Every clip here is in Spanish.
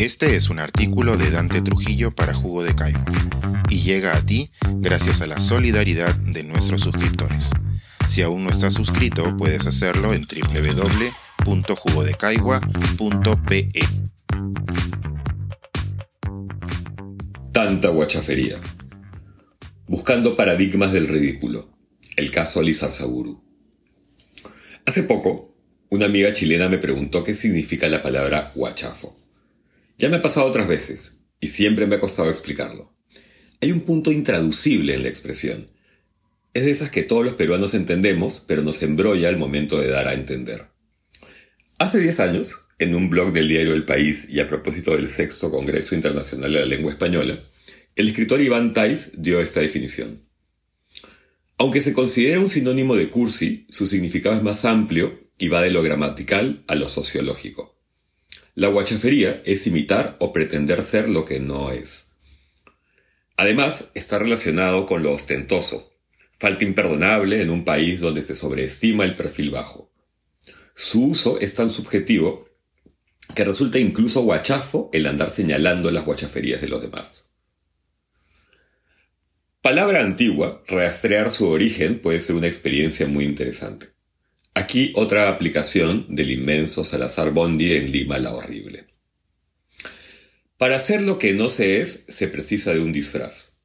Este es un artículo de Dante Trujillo para Jugo de Caigua y llega a ti gracias a la solidaridad de nuestros suscriptores. Si aún no estás suscrito, puedes hacerlo en www.jugodecaigua.pe. Tanta guachafería. Buscando paradigmas del ridículo. El caso Lizarzaburu. Hace poco, una amiga chilena me preguntó qué significa la palabra guachafo. Ya me ha pasado otras veces, y siempre me ha costado explicarlo. Hay un punto intraducible en la expresión. Es de esas que todos los peruanos entendemos, pero nos embrolla al momento de dar a entender. Hace 10 años, en un blog del diario El País y a propósito del sexto Congreso Internacional de la Lengua Española, el escritor Iván Tais dio esta definición. Aunque se considera un sinónimo de cursi, su significado es más amplio y va de lo gramatical a lo sociológico. La guachafería es imitar o pretender ser lo que no es. Además, está relacionado con lo ostentoso, falta imperdonable en un país donde se sobreestima el perfil bajo. Su uso es tan subjetivo que resulta incluso guachafo el andar señalando las guachaferías de los demás. Palabra antigua, rastrear su origen puede ser una experiencia muy interesante. Aquí otra aplicación del inmenso Salazar Bondi en Lima la Horrible. Para hacer lo que no se es, se precisa de un disfraz.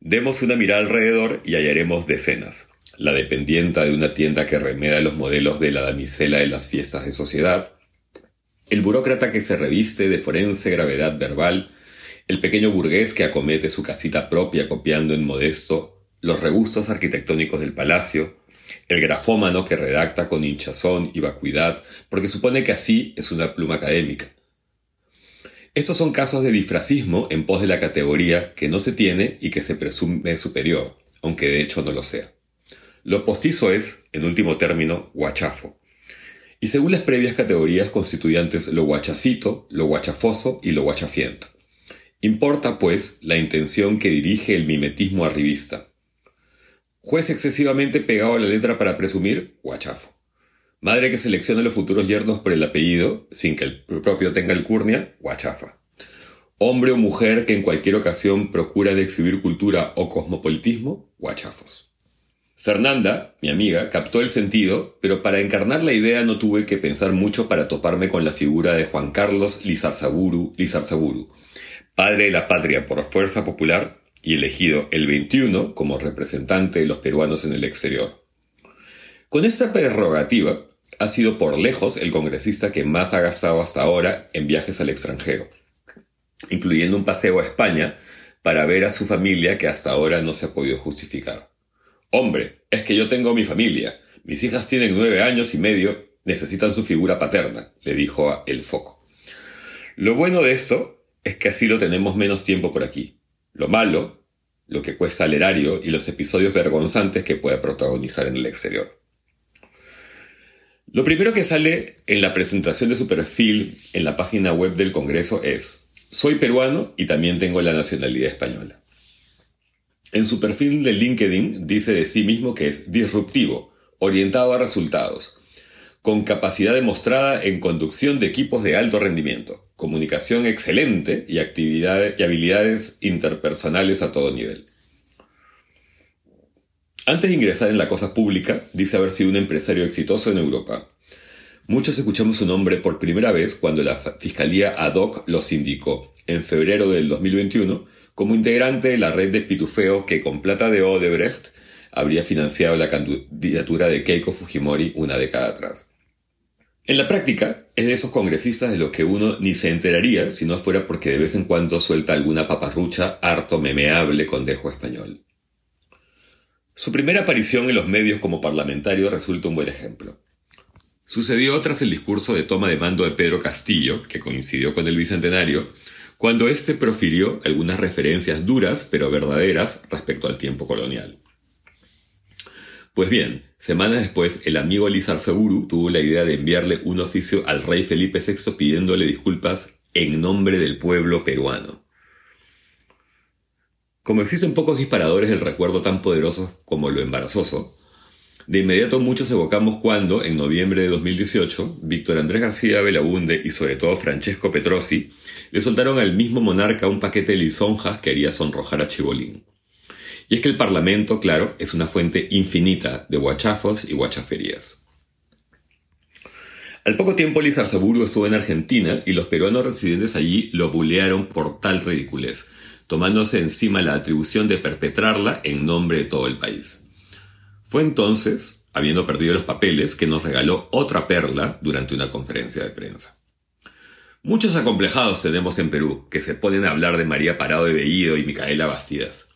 Demos una mirada alrededor y hallaremos decenas. La dependienta de una tienda que remeda los modelos de la damisela de las fiestas de sociedad, el burócrata que se reviste de forense gravedad verbal, el pequeño burgués que acomete su casita propia copiando en modesto los rebustos arquitectónicos del palacio, el grafómano que redacta con hinchazón y vacuidad porque supone que así es una pluma académica. Estos son casos de disfrazismo en pos de la categoría que no se tiene y que se presume superior, aunque de hecho no lo sea. Lo postizo es, en último término, guachafo. Y según las previas categorías constituyantes lo guachafito, lo guachafoso y lo guachafiento. Importa, pues, la intención que dirige el mimetismo arribista, Juez excesivamente pegado a la letra para presumir, guachafo. Madre que selecciona los futuros yernos por el apellido, sin que el propio tenga el curnia, guachafa. Hombre o mujer que en cualquier ocasión procura de exhibir cultura o cosmopolitismo, guachafos. Fernanda, mi amiga, captó el sentido, pero para encarnar la idea no tuve que pensar mucho para toparme con la figura de Juan Carlos Lizarzaburu, Lizarzaburu, padre de la patria por fuerza popular y elegido el 21 como representante de los peruanos en el exterior. Con esta prerrogativa, ha sido por lejos el congresista que más ha gastado hasta ahora en viajes al extranjero, incluyendo un paseo a España para ver a su familia que hasta ahora no se ha podido justificar. Hombre, es que yo tengo mi familia. Mis hijas tienen nueve años y medio, necesitan su figura paterna, le dijo a El Foco. Lo bueno de esto es que así lo tenemos menos tiempo por aquí. Lo malo, lo que cuesta al erario y los episodios vergonzantes que puede protagonizar en el exterior. Lo primero que sale en la presentación de su perfil en la página web del Congreso es, soy peruano y también tengo la nacionalidad española. En su perfil de LinkedIn dice de sí mismo que es disruptivo, orientado a resultados, con capacidad demostrada en conducción de equipos de alto rendimiento, comunicación excelente y, actividades, y habilidades interpersonales a todo nivel. Antes de ingresar en la cosa pública, dice haber sido un empresario exitoso en Europa. Muchos escuchamos su nombre por primera vez cuando la Fiscalía ad hoc los indicó, en febrero del 2021, como integrante de la red de pitufeo que con plata de Odebrecht habría financiado la candidatura de Keiko Fujimori una década atrás. En la práctica, es de esos congresistas de los que uno ni se enteraría si no fuera porque de vez en cuando suelta alguna paparrucha harto memeable con dejo español. Su primera aparición en los medios como parlamentario resulta un buen ejemplo. Sucedió tras el discurso de toma de mando de Pedro Castillo, que coincidió con el bicentenario, cuando éste profirió algunas referencias duras pero verdaderas respecto al tiempo colonial. Pues bien, semanas después, el amigo Lizarzaburu tuvo la idea de enviarle un oficio al rey Felipe VI pidiéndole disculpas en nombre del pueblo peruano. Como existen pocos disparadores del recuerdo tan poderosos como lo embarazoso, De inmediato muchos evocamos cuando, en noviembre de 2018, Víctor Andrés García Belaunde y sobre todo Francesco Petrosi le soltaron al mismo monarca un paquete de lisonjas que haría sonrojar a Chibolín. Y es que el Parlamento, claro, es una fuente infinita de guachafos y guachaferías. Al poco tiempo Lizarzaburu estuvo en Argentina y los peruanos residentes allí lo bulearon por tal ridiculez, tomándose encima la atribución de perpetrarla en nombre de todo el país. Fue entonces, habiendo perdido los papeles, que nos regaló otra perla durante una conferencia de prensa. Muchos acomplejados tenemos en Perú, que se ponen a hablar de María Parado de Bellido y Micaela Bastidas.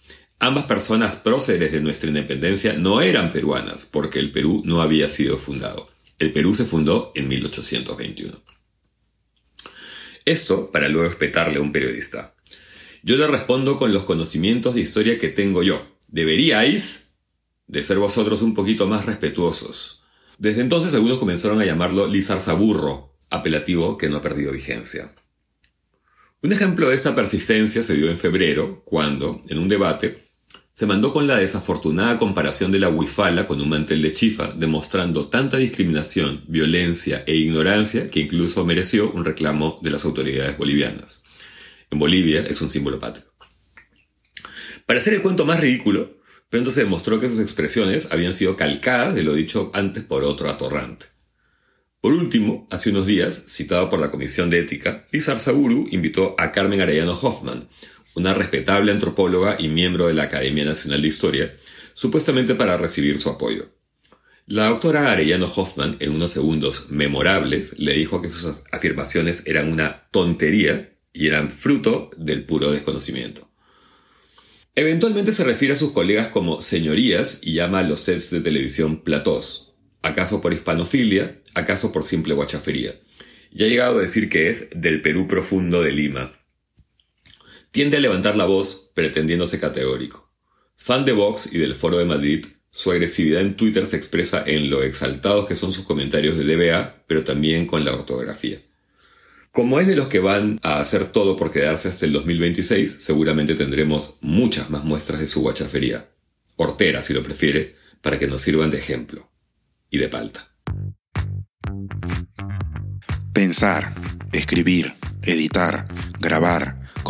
Ambas personas próceres de nuestra independencia no eran peruanas, porque el Perú no había sido fundado. El Perú se fundó en 1821. Esto para luego espetarle a un periodista. Yo le respondo con los conocimientos de historia que tengo yo. Deberíais de ser vosotros un poquito más respetuosos. Desde entonces algunos comenzaron a llamarlo Lizarzaburro, apelativo que no ha perdido vigencia. Un ejemplo de esa persistencia se dio en febrero, cuando, en un debate, se mandó con la desafortunada comparación de la huifala con un mantel de chifa, demostrando tanta discriminación, violencia e ignorancia que incluso mereció un reclamo de las autoridades bolivianas en Bolivia es un símbolo patrio. Para hacer el cuento más ridículo, pronto se demostró que sus expresiones habían sido calcadas de lo dicho antes por otro atorrante. Por último, hace unos días, citado por la Comisión de Ética, Lizar Saburu invitó a Carmen Arellano Hoffman, una respetable antropóloga y miembro de la Academia Nacional de Historia, supuestamente para recibir su apoyo. La doctora Arellano Hoffman, en unos segundos memorables, le dijo que sus afirmaciones eran una tontería y eran fruto del puro desconocimiento. Eventualmente se refiere a sus colegas como señorías y llama a los sets de televisión platós, acaso por hispanofilia, acaso por simple guachafería, y ha llegado a decir que es del Perú profundo de Lima. Tiende a levantar la voz pretendiéndose categórico. Fan de Vox y del Foro de Madrid, su agresividad en Twitter se expresa en lo exaltados que son sus comentarios de DBA, pero también con la ortografía. Como es de los que van a hacer todo por quedarse hasta el 2026, seguramente tendremos muchas más muestras de su guachafería. Hortera, si lo prefiere, para que nos sirvan de ejemplo. Y de palta. Pensar, escribir, editar, grabar,